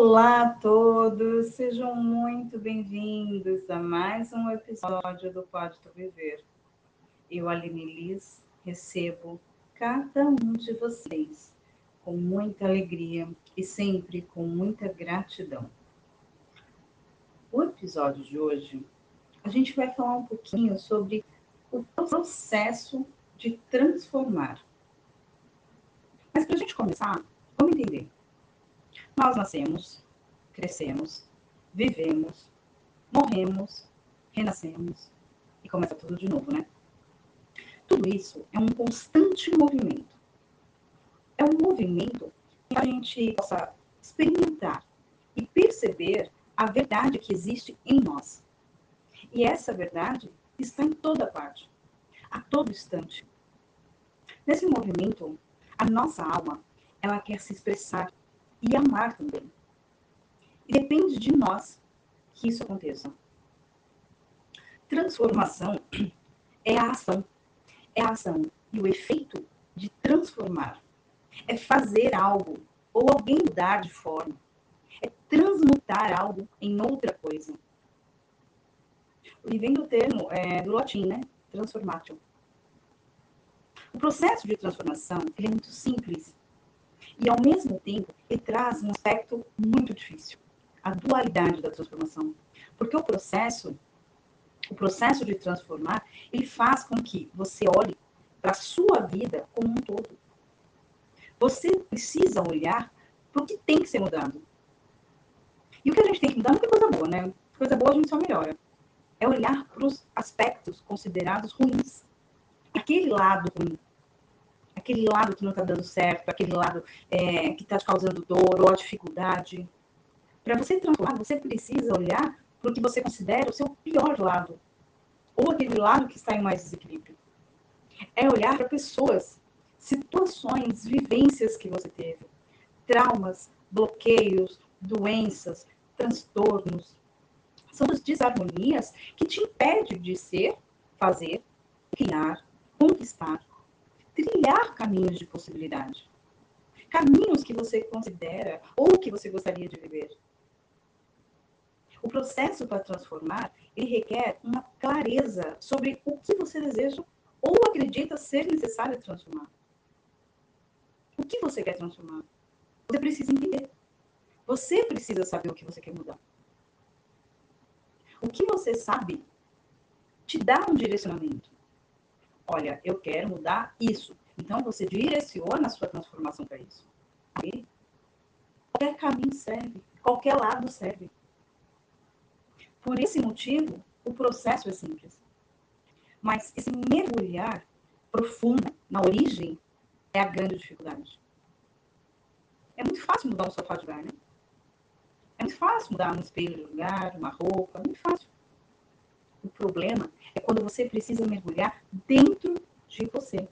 Olá a todos, sejam muito bem-vindos a mais um episódio do Pode Tu Viver. Eu, Aline Liz, recebo cada um de vocês com muita alegria e sempre com muita gratidão. O episódio de hoje, a gente vai falar um pouquinho sobre o processo de transformar. Mas para a gente começar, vamos entender nós nascemos, crescemos, vivemos, morremos, renascemos e começa tudo de novo, né? Tudo isso é um constante movimento. É um movimento que a gente possa experimentar e perceber a verdade que existe em nós. E essa verdade está em toda parte, a todo instante. Nesse movimento, a nossa alma, ela quer se expressar e amar também. E depende de nós que isso aconteça. Transformação é a ação. É a ação e o efeito de transformar. É fazer algo ou alguém mudar de forma. É transmutar algo em outra coisa. E vem do termo é, do latim, né? Transformatio. O processo de transformação é muito simples e, ao mesmo tempo, ele traz um aspecto muito difícil, a dualidade da transformação. Porque o processo, o processo de transformar, ele faz com que você olhe para a sua vida como um todo. Você precisa olhar para o que tem que ser mudado. E o que a gente tem que mudar não é coisa boa, né? Coisa boa a gente só melhora. É olhar para os aspectos considerados ruins. Aquele lado ruim aquele lado que não está dando certo, aquele lado é, que está te causando dor ou a dificuldade. Para você transformar, você precisa olhar para o que você considera o seu pior lado, ou aquele lado que está em mais desequilíbrio. É olhar para pessoas, situações, vivências que você teve, traumas, bloqueios, doenças, transtornos. São as desarmonias que te impedem de ser, fazer, criar, conquistar trilhar caminhos de possibilidade. Caminhos que você considera ou que você gostaria de viver. O processo para transformar, ele requer uma clareza sobre o que você deseja ou acredita ser necessário transformar. O que você quer transformar? Você precisa entender. Você precisa saber o que você quer mudar. O que você sabe te dá um direcionamento. Olha, eu quero mudar isso. Então você direciona a sua transformação para isso. Aí, qualquer caminho serve, qualquer lado serve. Por esse motivo, o processo é simples. Mas esse mergulhar profundo na origem é a grande dificuldade. É muito fácil mudar um sofá de lugar, né? É muito fácil mudar um espelho de lugar, uma roupa, é muito fácil. O problema é quando você precisa mergulhar dentro de você.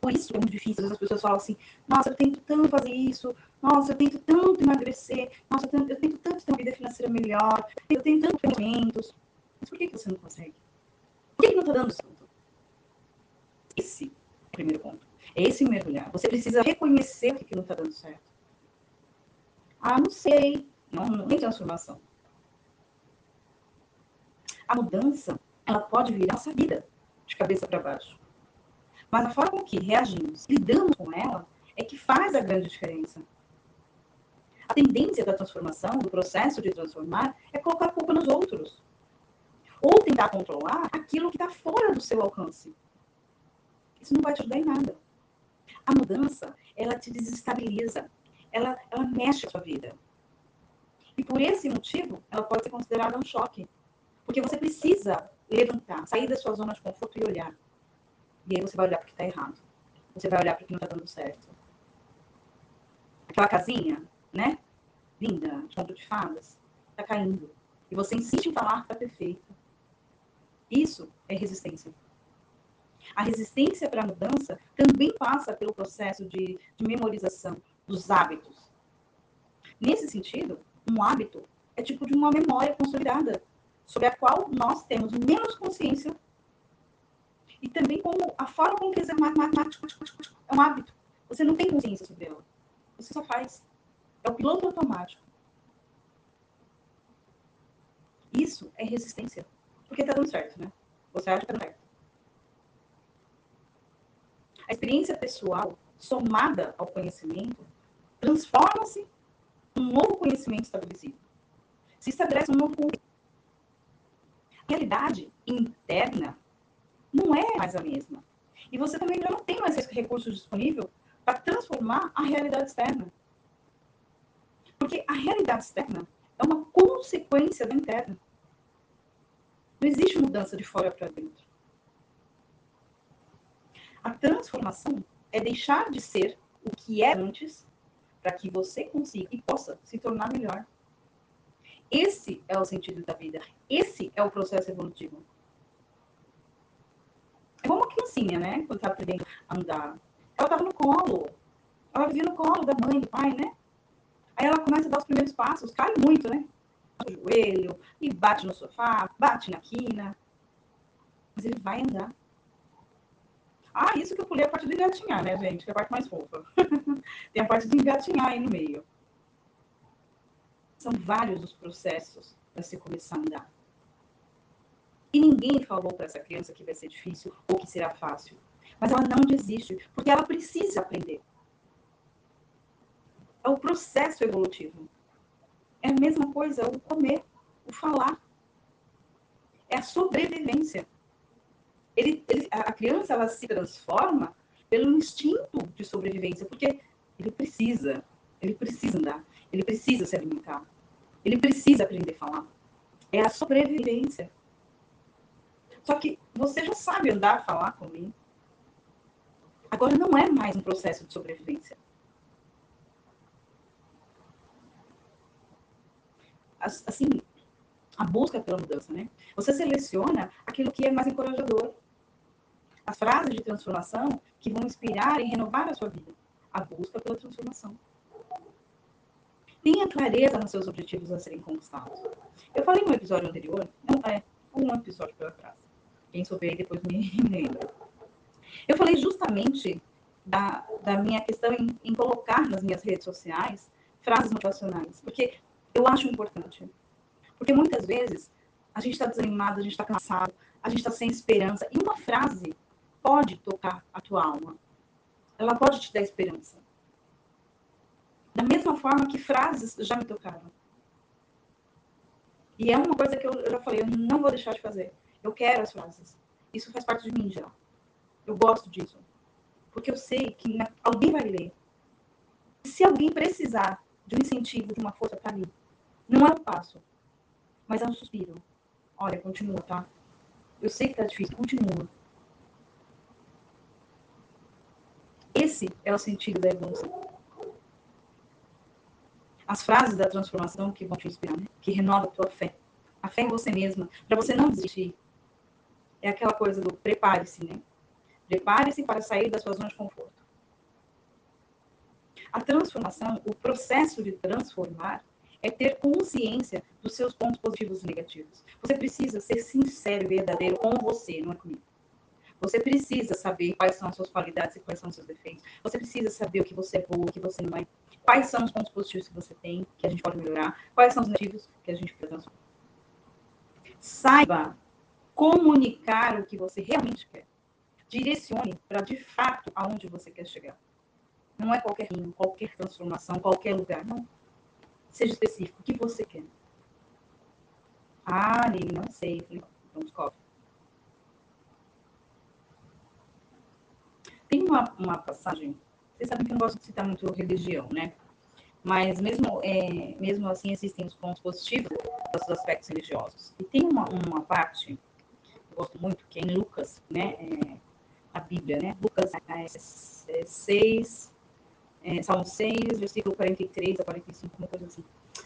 Por isso é muito difícil. Às vezes as pessoas falam assim: nossa, eu tento tanto fazer isso, nossa, eu tento tanto emagrecer, nossa, eu tento, eu tento tanto ter uma vida financeira melhor, eu tenho tantos pensamentos. Mas por que você não consegue? Por que não está dando certo? Esse é o primeiro ponto. É esse mergulhar. Você precisa reconhecer o que não está dando certo. Ah, não sei. Não, não tem transformação. A mudança, ela pode virar nossa vida de cabeça para baixo. Mas a forma com que reagimos, lidamos com ela, é que faz a grande diferença. A tendência da transformação, do processo de transformar, é colocar a culpa nos outros. Ou tentar controlar aquilo que está fora do seu alcance. Isso não vai te ajudar em nada. A mudança, ela te desestabiliza. Ela, ela mexe a sua vida. E por esse motivo, ela pode ser considerada um choque. Porque você precisa levantar, sair da sua zona de conforto e olhar. E aí você vai olhar para o que está errado. Você vai olhar para o que não está dando certo. Aquela casinha, né? Linda, de conto de fadas, está caindo. E você insiste em falar que está perfeito. Isso é resistência. A resistência para a mudança também passa pelo processo de, de memorização dos hábitos. Nesse sentido, um hábito é tipo de uma memória consolidada, sobre a qual nós temos menos consciência e também como a forma como que matemática é um hábito. Você não tem consciência sobre ela. Você só faz. É o piloto automático. Isso é resistência. Porque está dando certo, né? Você acha que está dando certo. A experiência pessoal, somada ao conhecimento, transforma-se um novo conhecimento estabelecido. Se estabelece um novo realidade interna não é mais a mesma. E você também já não tem mais esse recurso disponível para transformar a realidade externa. Porque a realidade externa é uma consequência da interna. Não existe mudança de fora para dentro. A transformação é deixar de ser o que é antes para que você consiga e possa se tornar melhor. Esse é o sentido da vida. Esse é o processo evolutivo. É como uma criancinha, né? Quando está aprendendo a andar. Ela estava no colo. Ela vivia no colo da mãe, do pai, né? Aí ela começa a dar os primeiros passos, cai muito, né? No joelho, e bate no sofá, bate na quina. Mas ele vai andar. Ah, isso que eu pulei a parte do engatinhar, né, gente? Que é a parte mais fofa. Tem a parte do engatinhar aí no meio. São vários os processos para se começar a andar. E ninguém falou para essa criança que vai ser difícil ou que será fácil. Mas ela não desiste, porque ela precisa aprender. É o processo evolutivo. É a mesma coisa o comer, o falar. É a sobrevivência. Ele, ele, a criança ela se transforma pelo instinto de sobrevivência, porque ele precisa, ele precisa andar, ele precisa se alimentar, ele precisa aprender a falar. É a sobrevivência. Só que você já sabe andar, falar comigo. Agora não é mais um processo de sobrevivência. Assim, a busca pela mudança, né? Você seleciona aquilo que é mais encorajador. As frases de transformação que vão inspirar e renovar a sua vida. A busca pela transformação. Tenha clareza nos seus objetivos a serem conquistados. Eu falei no episódio anterior, não é um episódio para trás. Quem souber depois me lembra. Eu falei justamente da, da minha questão em, em colocar nas minhas redes sociais frases motivacionais, porque eu acho importante. Porque muitas vezes a gente está desanimado, a gente está cansado, a gente está sem esperança. E uma frase pode tocar a tua alma. Ela pode te dar esperança. Da mesma forma que frases já me tocaram. E é uma coisa que eu, já falei, eu não vou deixar de fazer. Eu quero as frases. Isso faz parte de mim já. Eu gosto disso. Porque eu sei que alguém vai ler. Se alguém precisar de um incentivo, de uma força para mim, não é um passo, mas é um suspiro. Olha, continua, tá? Eu sei que tá difícil, continua. Esse é o sentido da evolução. As frases da transformação que vão te inspirar, né? que renova a tua fé. A fé em você mesma, para você não desistir. É aquela coisa do prepare-se, né? Prepare-se para sair da sua zona de conforto. A transformação, o processo de transformar, é ter consciência dos seus pontos positivos e negativos. Você precisa ser sincero e verdadeiro com você, não é comigo. Você precisa saber quais são as suas qualidades e quais são os seus defeitos. Você precisa saber o que você é bom, o que você não é. Quais são os pontos positivos que você tem, que a gente pode melhorar. Quais são os negativos que a gente precisa transformar. Saiba comunicar o que você realmente quer. Direcione para, de fato, aonde você quer chegar. Não é qualquer rio, qualquer transformação, qualquer lugar. Não Seja específico. O que você quer? Ah, Lili, não sei. então descobre. Tem uma, uma passagem, vocês sabem que eu não gosto de citar muito religião, né? Mas mesmo, é, mesmo assim existem os pontos positivos dos aspectos religiosos. E tem uma, uma parte, eu gosto muito, que é em Lucas, né? É, a Bíblia, né? Lucas é, é 6, é, Salmo 6, versículo 43 a 45, uma coisa assim.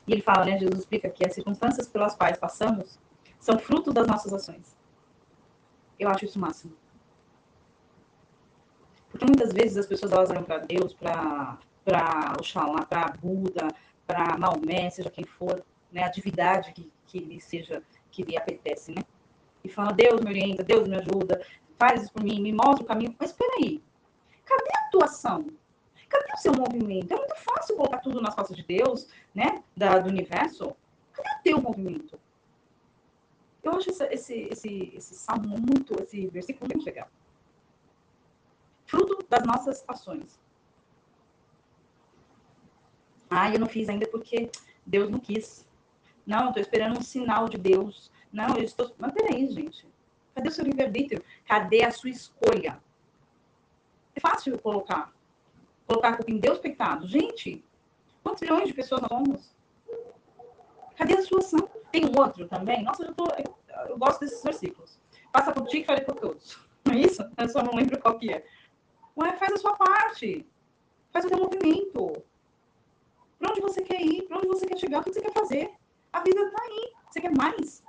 E ele fala, né, Jesus explica que as circunstâncias pelas quais passamos são fruto das nossas ações. Eu acho isso o máximo. Porque muitas vezes as pessoas elas olham para Deus, para Oxalá, para Buda, para Maomé, seja quem for, né, a divindade que, que lhe seja, que lhe apetece, né? E fala, Deus me orienta, Deus me ajuda, faz isso por mim, me mostra o caminho. Mas espera aí, cadê a atuação? Cadê o seu movimento? É muito fácil colocar tudo nas costas de Deus, né? Da, do universo. Cadê o teu movimento? Eu acho esse, esse, esse, esse salmo muito, esse versículo muito legal. Fruto das nossas ações. Ah, eu não fiz ainda porque Deus não quis. Não, eu estou esperando um sinal de Deus. Não, eu estou. Mas peraí, gente. Cadê o seu livre-arbítrio? Cadê a sua escolha? É fácil colocar. Colocar a culpa em Deus pecado. Gente, quantos milhões de pessoas somos? Cadê a sua ação? Tem um outro também. Nossa, eu, tô, eu gosto desses versículos. Passa por ti e fale por todos. Não é isso? Eu só não lembro qual que é. Ué, faz a sua parte. Faz o seu movimento. Para onde você quer ir? Para onde você quer chegar? O que você quer fazer? A vida está aí. Você quer mais?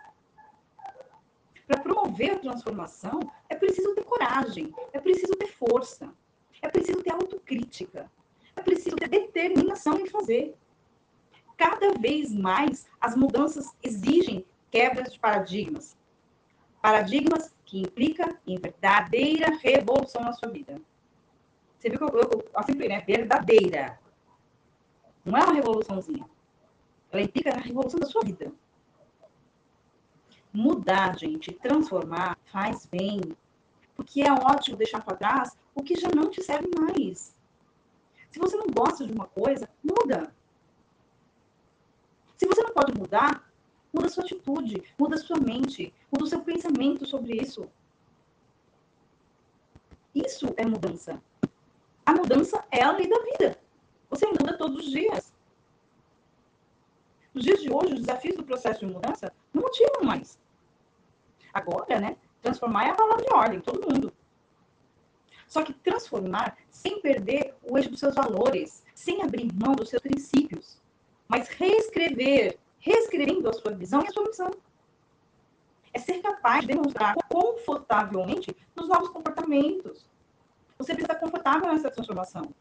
Para promover a transformação, é preciso ter coragem, é preciso ter força, é preciso ter autocrítica, é preciso ter determinação em fazer. Cada vez mais as mudanças exigem quebras de paradigmas. Paradigmas que implicam em verdadeira revolução na sua vida. Você viu que eu, eu, sempre, né? Verdadeira. Não é uma revoluçãozinha. Ela implica na revolução da sua vida. Mudar, gente, transformar, faz bem. Porque é ótimo deixar para trás o que já não te serve mais. Se você não gosta de uma coisa, muda. Se você não pode mudar, muda sua atitude, muda sua mente, muda o seu pensamento sobre isso. Isso é mudança. A mudança é a lei da vida. Você muda todos os dias. Nos dias de hoje, os desafios do processo de mudança não motivam mais. Agora, né? Transformar é a palavra de ordem, todo mundo. Só que transformar sem perder o eixo dos seus valores, sem abrir mão dos seus princípios, mas reescrever, reescrevendo a sua visão e a sua missão. É ser capaz de demonstrar confortavelmente nos novos comportamentos. Você precisa estar confortável nessa transformação.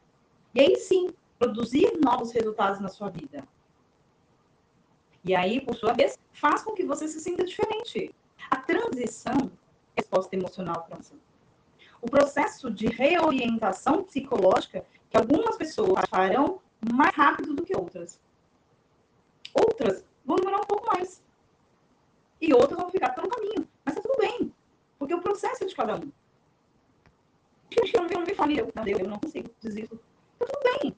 E aí sim, produzir novos resultados na sua vida. E aí, por sua vez, faz com que você se sinta diferente. A transição é resposta emocional para você. O processo de reorientação psicológica que algumas pessoas farão mais rápido do que outras. Outras vão demorar um pouco mais. E outras vão ficar pelo caminho. Mas tá tudo bem. Porque o processo é de cada um. Gente, eu não, eu não me fale, eu, eu não consigo, desisto. Tá tudo bem.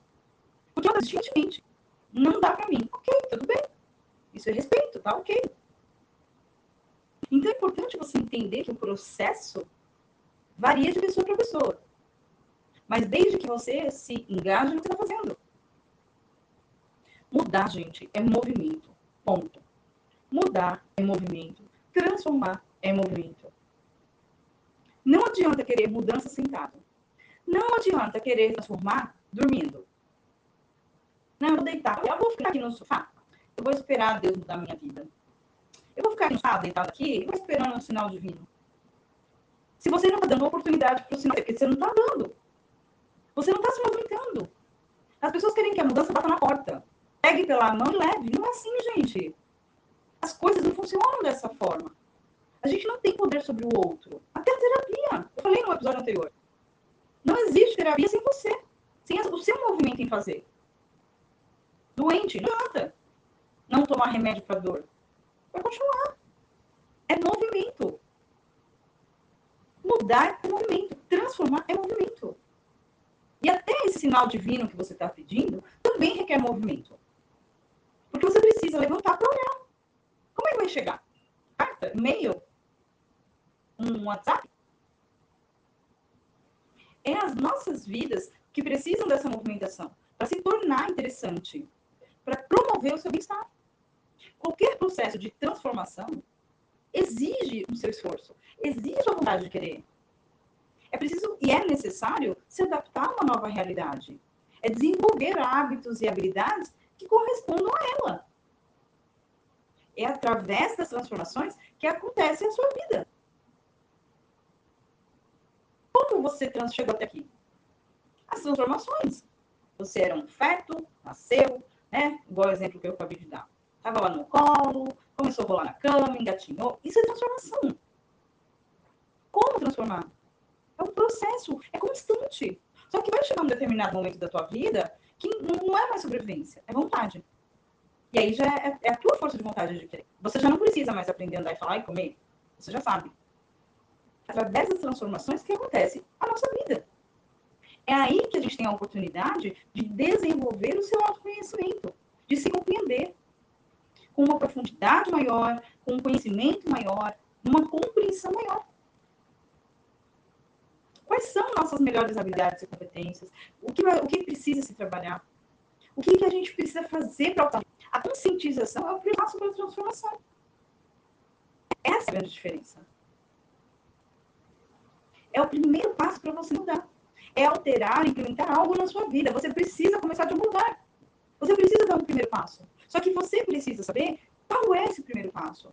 Porque outras, gente, não dá para mim. Ok, tudo bem. Isso é respeito, tá ok. Então é importante você entender que o processo varia de pessoa para pessoa. Mas desde que você se engaje no que está fazendo. Mudar, gente, é movimento. Ponto. Mudar é movimento. Transformar é movimento. Não adianta querer mudança sentado. Não adianta querer transformar dormindo. Não, eu vou deitar. Eu vou ficar aqui no sofá. Eu vou esperar Deus mudar minha vida. Eu vou ficar sofá, deitado aqui, eu vou esperando um sinal divino. Se você não está dando oportunidade para o sinal, é porque você não está dando. Você não está se movimentando. As pessoas querem que a mudança bata na porta. Pegue pela mão e leve. Não é assim, gente. As coisas não funcionam dessa forma. A gente não tem poder sobre o outro. Até a terapia. Eu falei no episódio anterior. Não existe terapia sem você. Sem o seu movimento em fazer. Doente, não adianta não tomar remédio para dor. Vai continuar. É movimento. Mudar é movimento. Transformar é movimento. E até esse sinal divino que você está pedindo também requer movimento. Porque você precisa levantar para olhar. Como é que vai chegar? Carta? E-mail? Um WhatsApp? É as nossas vidas que precisam dessa movimentação para se tornar interessante, para promover o seu bem-estar. Qualquer processo de transformação exige o seu esforço, exige a vontade de querer. É preciso e é necessário se adaptar a uma nova realidade. É desenvolver hábitos e habilidades que correspondam a ela. É através das transformações que acontece a sua vida. Como você chegou até aqui? As transformações. Você era um feto, nasceu, né? Igual o exemplo que eu acabei de dar. Estava lá no colo, começou a rolar na cama, engatinhou. Isso é transformação. Como transformar? É um processo, é constante. Só que vai chegar um determinado momento da tua vida que não é mais sobrevivência, é vontade. E aí já é, é, a tua força de vontade de querer. Você já não precisa mais aprender a andar e falar e comer. Você já sabe. Através das transformações que acontece a nossa vida. É aí que a gente tem a oportunidade de desenvolver o seu autoconhecimento, de se compreender com uma profundidade maior, com um conhecimento maior, uma compreensão maior. Quais são nossas melhores habilidades e competências? O que, o que precisa se trabalhar? O que, que a gente precisa fazer para alcançar? A conscientização é o primeiro passo para a transformação. Essa é a grande diferença. É o primeiro passo para você mudar. É alterar, implementar algo na sua vida. Você precisa começar de um lugar. Você precisa dar um primeiro passo. Só que você precisa saber qual é esse primeiro passo.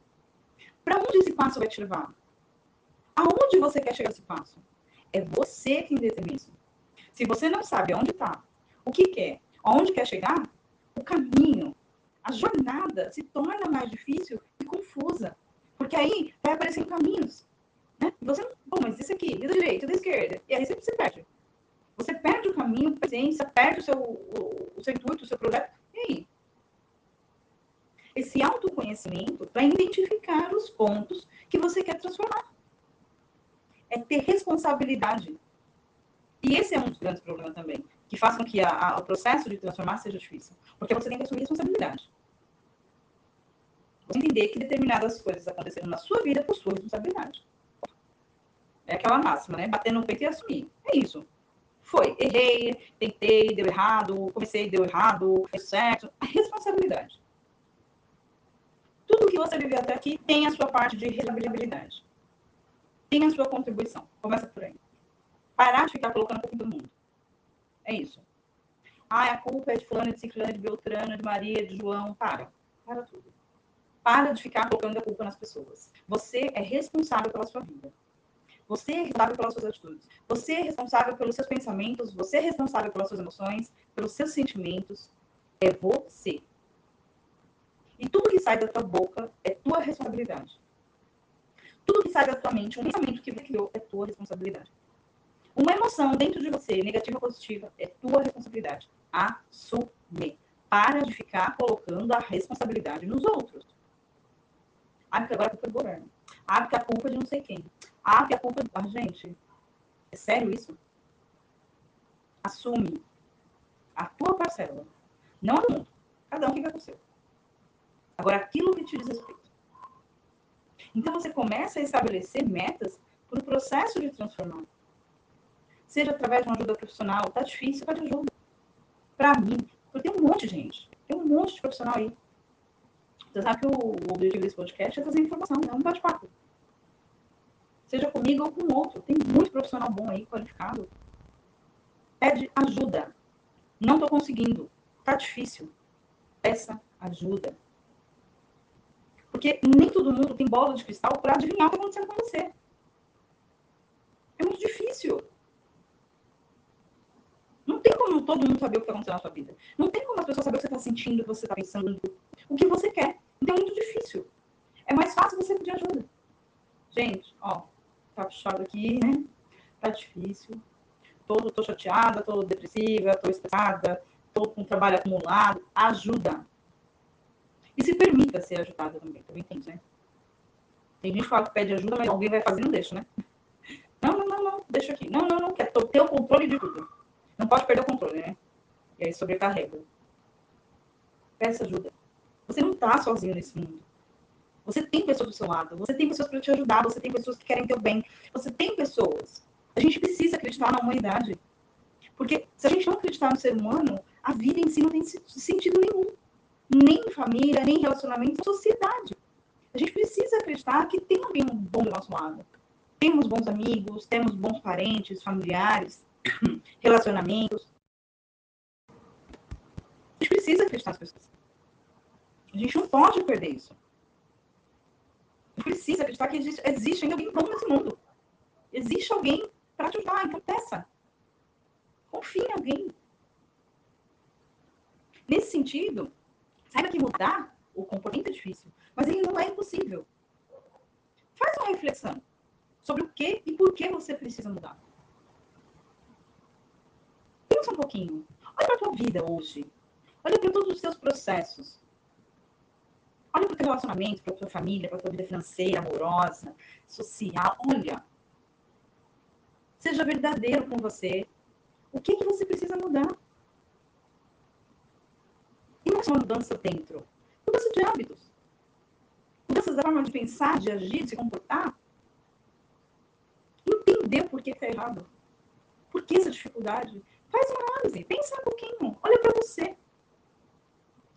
Para onde esse passo vai te levar? Aonde você quer chegar esse passo? É você quem determina isso. Se você não sabe onde está, o que quer, aonde quer chegar, o caminho, a jornada se torna mais difícil e confusa. Porque aí vai aparecendo caminhos. E você, bom, mas esse aqui, e da direita, da esquerda. E aí você, você perde. Você perde o caminho, a presença, perde o seu, o, o seu intuito, o seu projeto. E aí? Esse autoconhecimento vai identificar os pontos que você quer transformar. É ter responsabilidade. E esse é um dos grandes problemas também, que faz com que a, a, o processo de transformar seja difícil. Porque você tem que assumir responsabilidade. Entender que determinadas coisas aconteceram na sua vida por sua responsabilidade. É aquela máxima, né? Bater no peito e assumir. É isso. Foi, errei, tentei, deu errado, comecei, deu errado, fez certo. A responsabilidade. Tudo que você viveu até aqui tem a sua parte de responsabilidade. Tem a sua contribuição. Começa por aí. Parar de ficar colocando a culpa do mundo. É isso. Ah, a culpa é de fulano, de ciclano, de beltrano, de Maria, de João. Para. Para tudo. Para de ficar colocando a culpa nas pessoas. Você é responsável pela sua vida. Você é responsável pelas suas atitudes. Você é responsável pelos seus pensamentos. Você é responsável pelas suas emoções, pelos seus sentimentos. É você. E tudo que sai da tua boca é tua responsabilidade. Tudo que sai da tua mente, um pensamento que você criou, é tua responsabilidade. Uma emoção dentro de você, negativa ou positiva, é tua responsabilidade. Assume. Para de ficar colocando a responsabilidade nos outros. Ah, porque agora a culpa é do governo. Ah, porque a culpa é de não sei quem. Ah, porque a culpa é... Ah, gente, é sério isso? Assume a tua parcela. Não a do mundo. Cada um fica com o seu. Agora, aquilo que te diz respeito. Então, você começa a estabelecer metas para o processo de transformar. Seja através de uma ajuda profissional, tá difícil, pede ajuda. Para mim, porque tem um monte de gente, tem um monte de profissional aí. Você sabe que o, o objetivo desse podcast é trazer informação, é um bate-papo. Seja comigo ou com outro. Tem muito profissional bom aí, qualificado. Pede ajuda. Não estou conseguindo. Tá difícil. Peça ajuda. Porque nem todo mundo tem bola de cristal para adivinhar o que está acontecendo com você. É muito difícil. Não tem como todo mundo saber o que está acontecendo na sua vida. Não tem como as pessoas saber o que você está sentindo, o que você está pensando, o que você quer. Então é muito difícil. É mais fácil você pedir ajuda. Gente, ó, tá puxado aqui, né? Tá difícil. Tô, tô chateada, tô depressiva, tô estressada, tô com trabalho acumulado. Ajuda. E se permita ser ajudada também, também tem, né? Tem gente que fala que pede ajuda, mas alguém vai fazer e não deixa, né? Não, não, não, não, deixa aqui. Não, não, não, quer ter o controle de tudo. Não pode perder o controle, né? E aí sobrecarrega. Peça ajuda. Você não está sozinho nesse mundo. Você tem pessoas do seu lado, você tem pessoas para te ajudar, você tem pessoas que querem teu bem, você tem pessoas. A gente precisa acreditar na humanidade. Porque se a gente não acreditar no ser humano, a vida em si não tem sentido nenhum nem família, nem relacionamento, sociedade. A gente precisa acreditar que tem alguém bom do nosso lado. Temos bons amigos, temos bons parentes, familiares, relacionamentos. A gente precisa acreditar nas pessoas. A gente não pode perder isso. Precisa acreditar que existe, existe alguém bom nesse mundo. Existe alguém para te ajudar. Então, peça. Confie em alguém. Nesse sentido, Saiba que mudar o comportamento é difícil, mas ele não é impossível. Faz uma reflexão sobre o que e por que você precisa mudar. Pensa um pouquinho. Olha para a tua vida hoje. Olha para todos os teus processos. Olha para o teu relacionamento, para a tua família, para a tua vida financeira, amorosa, social. Olha. Seja verdadeiro com você. O que, que você precisa mudar? E não é só uma mudança dentro. Mudança de hábitos. Mudanças da forma de pensar, de agir, de se comportar. Entender o porquê está errado. Por que essa dificuldade? Faz uma análise. Pensa um pouquinho. Olha para você.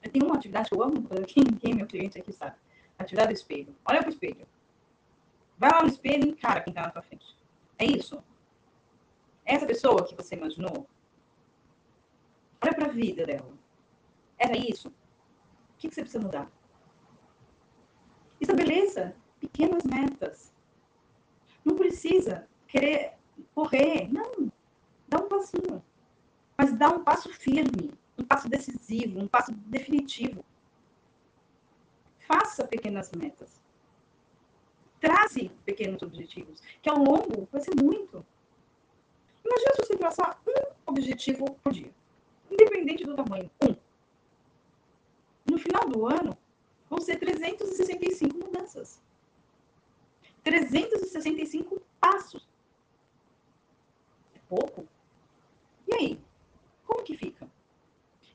Tenho uma atividade que eu amo, quem, quem é meu cliente aqui sabe. Atividade do espelho. Olha para o espelho. Vai lá no espelho e encara quem está na tua frente. É isso. Essa pessoa que você imaginou, olha para a vida dela. Era isso? O que, que você precisa mudar? Estabeleça pequenas metas. Não precisa querer correr. Não. Dá um passinho. Mas dá um passo firme passo decisivo, um passo definitivo. Faça pequenas metas. Traze pequenos objetivos, que ao longo vai ser muito. Imagina se você traçar um objetivo por dia, independente do tamanho, um. No final do ano, vão ser 365 mudanças. 365 passos. É pouco? E aí? Como que fica?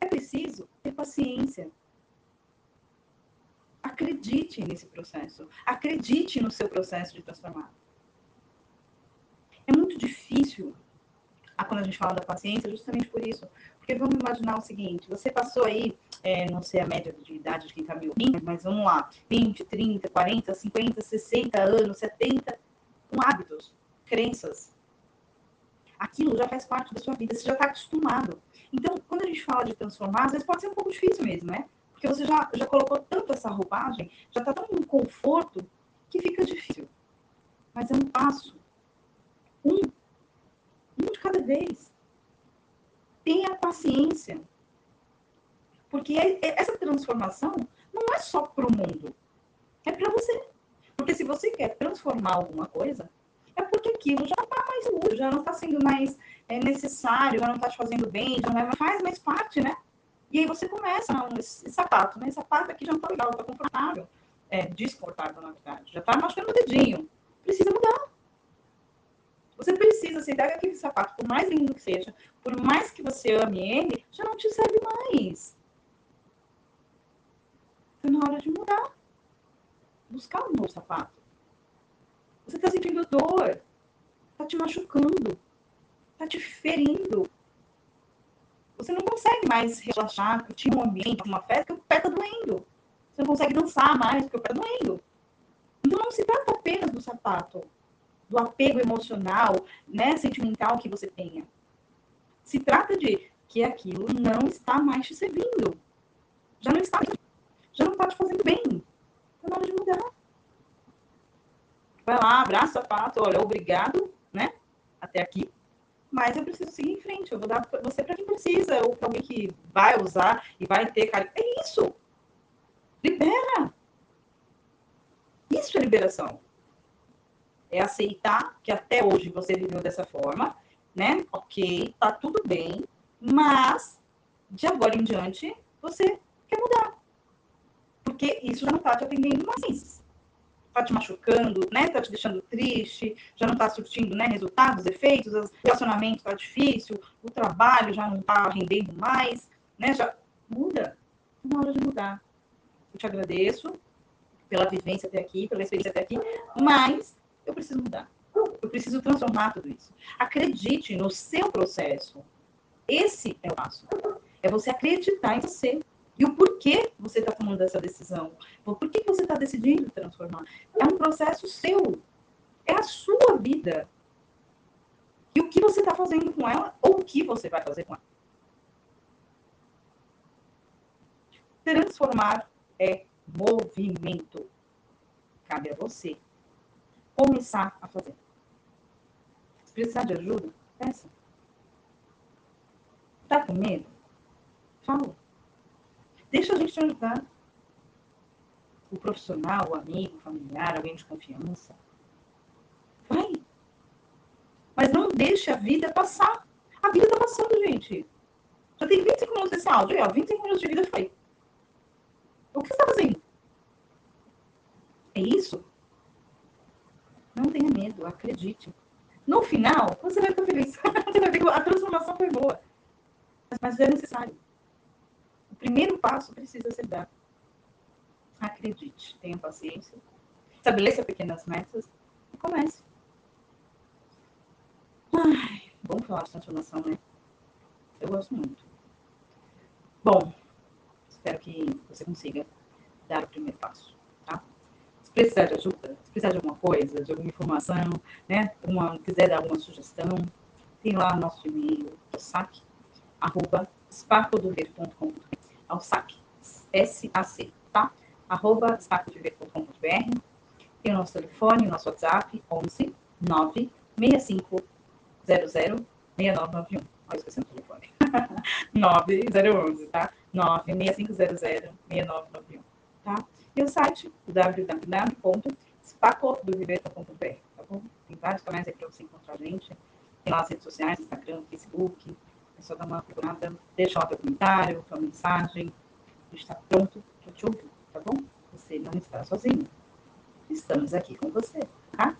É preciso ter paciência. Acredite nesse processo. Acredite no seu processo de transformar. É muito difícil quando a gente fala da paciência, justamente por isso. Porque vamos imaginar o seguinte: você passou aí, é, não sei a média de idade de quem está me ouvindo, mas vamos lá, 20, 30, 40, 50, 60 anos, 70, com hábitos, crenças. Aquilo já faz parte da sua vida, você já está acostumado. Então, quando a gente fala de transformar, às vezes pode ser um pouco difícil mesmo, né? Porque você já, já colocou tanto essa roupagem, já está tão um conforto, que fica difícil. Mas é um passo. Um. Um de cada vez. Tenha paciência. Porque é, é, essa transformação não é só para o mundo. É para você. Porque se você quer transformar alguma coisa, é porque aquilo já não está mais útil, já não está sendo mais é necessário, já não está te fazendo bem, já não faz mais parte, né? E aí você começa, não, esse, sapato, né? Esse sapato aqui já não está legal, está confortável. É, desconfortável, na verdade. Já está machucando o dedinho. Precisa mudar. Você precisa aceitar que aquele sapato, por mais lindo que seja, por mais que você ame ele, já não te serve mais. Está na hora de mudar. Buscar um novo sapato. Você está sentindo dor. Está te machucando está te ferindo. Você não consegue mais relaxar, curtir um ambiente, uma festa, porque o pé está doendo. Você não consegue dançar mais, porque o pé está doendo. Então não se trata apenas do sapato, do apego emocional, né, sentimental que você tenha. Se trata de que aquilo não está mais te servindo. Já não está, já não está te fazendo bem. Está na hora de mudar. Vai lá, abraça o sapato, olha, obrigado, né? Até aqui mas eu preciso seguir em frente. Eu vou dar você para quem precisa, ou para alguém que vai usar e vai ter carinho. É isso. Libera. Isso é liberação. É aceitar que até hoje você viveu dessa forma, né? Ok, tá tudo bem, mas de agora em diante você quer mudar. Porque isso já não está te atendendo mais está te machucando, né? Está te deixando triste, já não está surtindo né, resultados, efeitos, o relacionamento está difícil, o trabalho já não está rendendo mais, né? Já muda. É hora de mudar. Eu te agradeço pela vivência até aqui, pela experiência até aqui, mas eu preciso mudar. Eu preciso transformar tudo isso. Acredite no seu processo. Esse é o passo. É você acreditar em você. E o porquê você está tomando essa decisão? Por que você está decidindo transformar? É um processo seu. É a sua vida. E o que você está fazendo com ela, ou o que você vai fazer com ela. Transformar é movimento. Cabe a você começar a fazer. Se precisar de ajuda, peça. Tá com medo? Fala. Deixa a gente te ajudar. O profissional, o amigo, o familiar, alguém de confiança. Vai. Mas não deixe a vida passar. A vida tá passando, gente. Já tem 25 minutos desse áudio, ó. 25 minutos de vida foi. O que você está fazendo? É isso? Não tenha medo, acredite. No final, você vai ficar feliz. a transformação foi boa. Mas é necessário. Primeiro passo precisa ser dado. Acredite, tenha paciência, estabeleça pequenas metas e comece. Ai, vamos falar de transformação, né? Eu gosto muito. Bom, espero que você consiga dar o primeiro passo, tá? Se precisar de ajuda, se precisar de alguma coisa, de alguma informação, né? Uma, quiser dar alguma sugestão, tem lá nosso e-mail, saque, arroba, ao saque, S-A-C, tá? Arroba, sparcodover.com.br, tem o nosso telefone, o nosso WhatsApp, 11 9 65 00 6991. Olha, esqueci o telefone. 9011, tá? 965006991, tá? E o site www.spacodoviver.com.br, tá bom? Tem vários canais aí para você encontrar a gente. Tem lá as redes sociais, Instagram, Facebook. Só dar uma procurada, deixa lá teu comentário, tua mensagem. A gente está pronto para te ouvir, tá bom? Você não está sozinho. Estamos aqui com você, tá?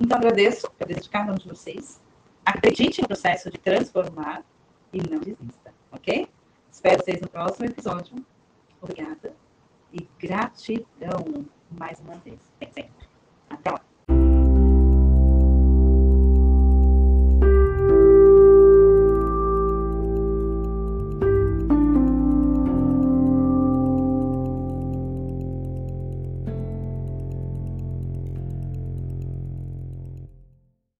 Então, agradeço a presença de cada um de vocês. Acredite no processo de transformar e não desista, ok? Espero vocês no próximo episódio. Obrigada e gratidão mais uma vez. Sempre.